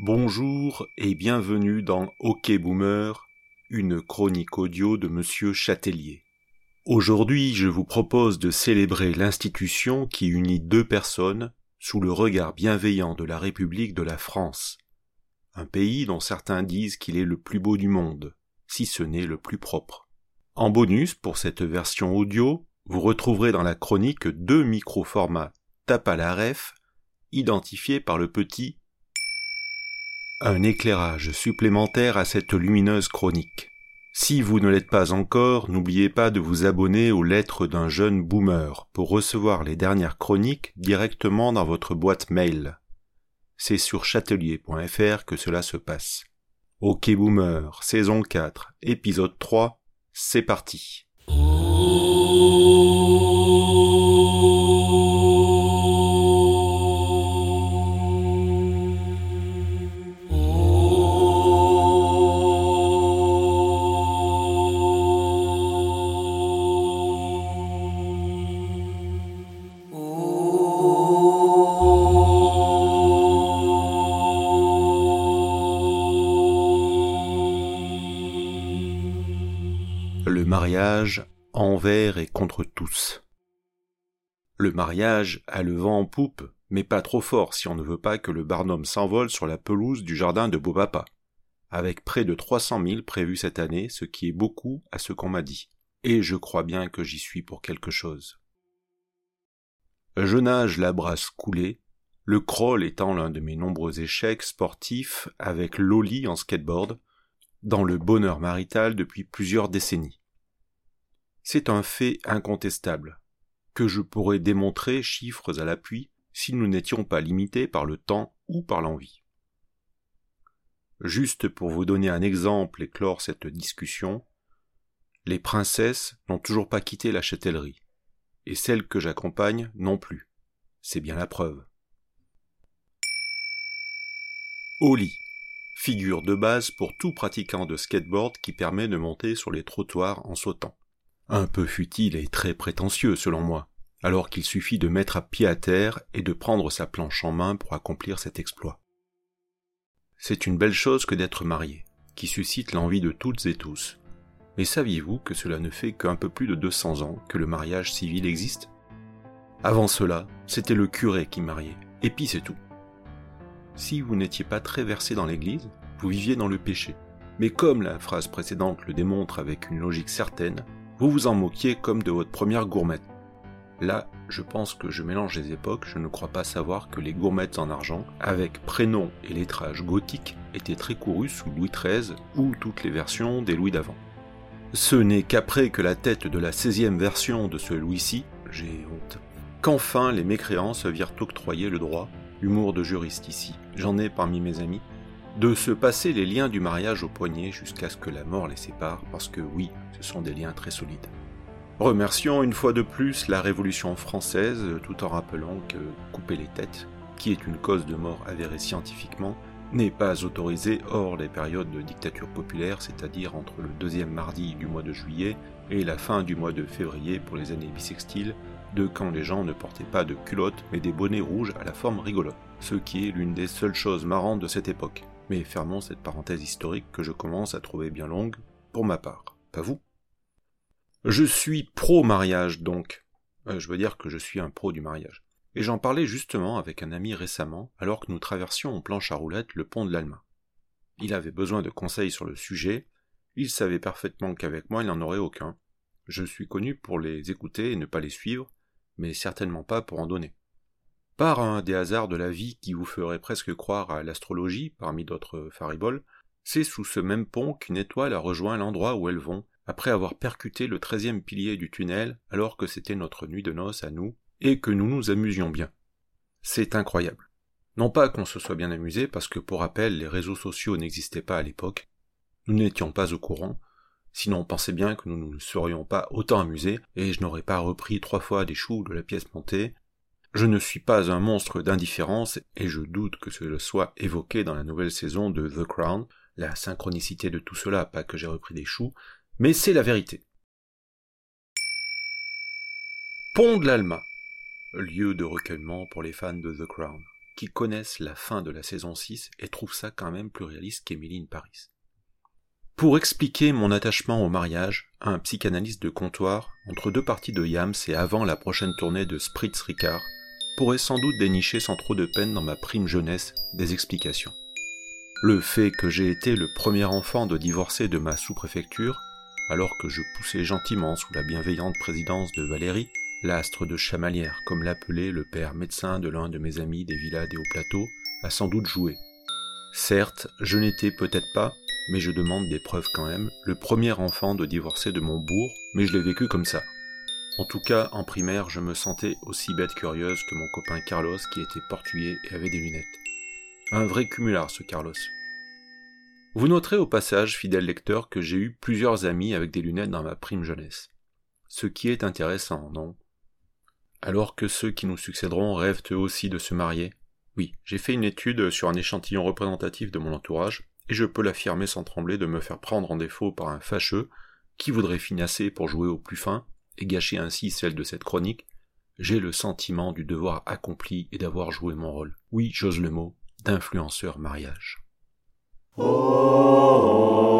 Bonjour et bienvenue dans OK Boomer, une chronique audio de Monsieur Châtelier. Aujourd'hui, je vous propose de célébrer l'institution qui unit deux personnes sous le regard bienveillant de la République de la France, un pays dont certains disent qu'il est le plus beau du monde, si ce n'est le plus propre. En bonus, pour cette version audio, vous retrouverez dans la chronique deux micro-formats tape à la ref, identifiés par le petit un éclairage supplémentaire à cette lumineuse chronique. Si vous ne l'êtes pas encore, n'oubliez pas de vous abonner aux lettres d'un jeune boomer pour recevoir les dernières chroniques directement dans votre boîte mail. C'est sur chatelier.fr que cela se passe. Ok Boomer, saison 4, épisode 3, c'est parti. Le envers et contre tous. Le mariage a le vent en poupe, mais pas trop fort si on ne veut pas que le barnum s'envole sur la pelouse du jardin de Beaupapa, avec près de trois cent mille prévus cette année, ce qui est beaucoup à ce qu'on m'a dit. Et je crois bien que j'y suis pour quelque chose. Je nage la brasse coulée, le crawl étant l'un de mes nombreux échecs sportifs avec Loli en skateboard, dans le bonheur marital depuis plusieurs décennies. C'est un fait incontestable, que je pourrais démontrer chiffres à l'appui si nous n'étions pas limités par le temps ou par l'envie. Juste pour vous donner un exemple et clore cette discussion, les princesses n'ont toujours pas quitté la châtellerie, et celles que j'accompagne non plus. C'est bien la preuve. Lit figure de base pour tout pratiquant de skateboard qui permet de monter sur les trottoirs en sautant. Un peu futile et très prétentieux selon moi, alors qu'il suffit de mettre à pied à terre et de prendre sa planche en main pour accomplir cet exploit. C'est une belle chose que d'être marié, qui suscite l'envie de toutes et tous. Mais saviez-vous que cela ne fait qu'un peu plus de 200 ans que le mariage civil existe? Avant cela, c'était le curé qui mariait, et puis c'est tout. Si vous n'étiez pas très versé dans l'Église, vous viviez dans le péché. Mais comme la phrase précédente le démontre avec une logique certaine, vous vous en moquiez comme de votre première gourmette. Là, je pense que je mélange les époques, je ne crois pas savoir que les gourmettes en argent, avec prénom et lettrage gothique, étaient très courus sous Louis XIII ou toutes les versions des Louis d'avant. Ce n'est qu'après que la tête de la 16e version de ce Louis-ci, j'ai honte, qu'enfin les mécréants se virent octroyer le droit, humour de juriste ici, j'en ai parmi mes amis, de se passer les liens du mariage au poignet jusqu'à ce que la mort les sépare, parce que oui, ce sont des liens très solides. Remercions une fois de plus la Révolution française, tout en rappelant que couper les têtes, qui est une cause de mort avérée scientifiquement, n'est pas autorisé hors les périodes de dictature populaire, c'est-à-dire entre le deuxième mardi du mois de juillet et la fin du mois de février pour les années bissextiles, de quand les gens ne portaient pas de culottes mais des bonnets rouges à la forme rigolote, ce qui est l'une des seules choses marrantes de cette époque. Mais fermons cette parenthèse historique que je commence à trouver bien longue, pour ma part. Pas vous Je suis pro-mariage donc. Euh, je veux dire que je suis un pro du mariage. Et j'en parlais justement avec un ami récemment, alors que nous traversions en planche à roulettes le pont de l'Alma. Il avait besoin de conseils sur le sujet, il savait parfaitement qu'avec moi il n'en aurait aucun. Je suis connu pour les écouter et ne pas les suivre, mais certainement pas pour en donner. Par un des hasards de la vie qui vous ferait presque croire à l'astrologie, parmi d'autres fariboles, c'est sous ce même pont qu'une étoile a rejoint l'endroit où elles vont, après avoir percuté le treizième pilier du tunnel alors que c'était notre nuit de noces à nous, et que nous nous amusions bien. C'est incroyable. Non pas qu'on se soit bien amusé, parce que pour rappel, les réseaux sociaux n'existaient pas à l'époque, nous n'étions pas au courant, sinon on pensait bien que nous ne serions pas autant amusés, et je n'aurais pas repris trois fois des choux de la pièce montée, je ne suis pas un monstre d'indifférence et je doute que cela soit évoqué dans la nouvelle saison de The Crown, la synchronicité de tout cela, pas que j'ai repris des choux, mais c'est la vérité. Pont de l'Alma, lieu de recueillement pour les fans de The Crown. qui connaissent la fin de la saison 6 et trouvent ça quand même plus réaliste qu'Emily in Paris. Pour expliquer mon attachement au mariage, un psychanalyste de comptoir, entre deux parties de Yams et avant la prochaine tournée de Spritz Ricard, pourrait sans doute dénicher sans trop de peine dans ma prime jeunesse des explications. Le fait que j'ai été le premier enfant de divorcer de ma sous-préfecture, alors que je poussais gentiment sous la bienveillante présidence de Valérie, l'astre de chamalière, comme l'appelait le père médecin de l'un de mes amis des villas des hauts plateaux, a sans doute joué. Certes, je n'étais peut-être pas, mais je demande des preuves quand même, le premier enfant de divorcer de mon bourg, mais je l'ai vécu comme ça. En tout cas, en primaire, je me sentais aussi bête curieuse que mon copain Carlos qui était portugais et avait des lunettes. Un vrai cumulard, ce Carlos. Vous noterez au passage, fidèle lecteur, que j'ai eu plusieurs amis avec des lunettes dans ma prime jeunesse. Ce qui est intéressant, non? Alors que ceux qui nous succéderont rêvent eux aussi de se marier? Oui, j'ai fait une étude sur un échantillon représentatif de mon entourage, et je peux l'affirmer sans trembler de me faire prendre en défaut par un fâcheux, qui voudrait finasser pour jouer au plus fin, et gâcher ainsi celle de cette chronique, j'ai le sentiment du devoir accompli et d'avoir joué mon rôle. Oui, j'ose le mot, d'influenceur mariage. Oh, oh, oh.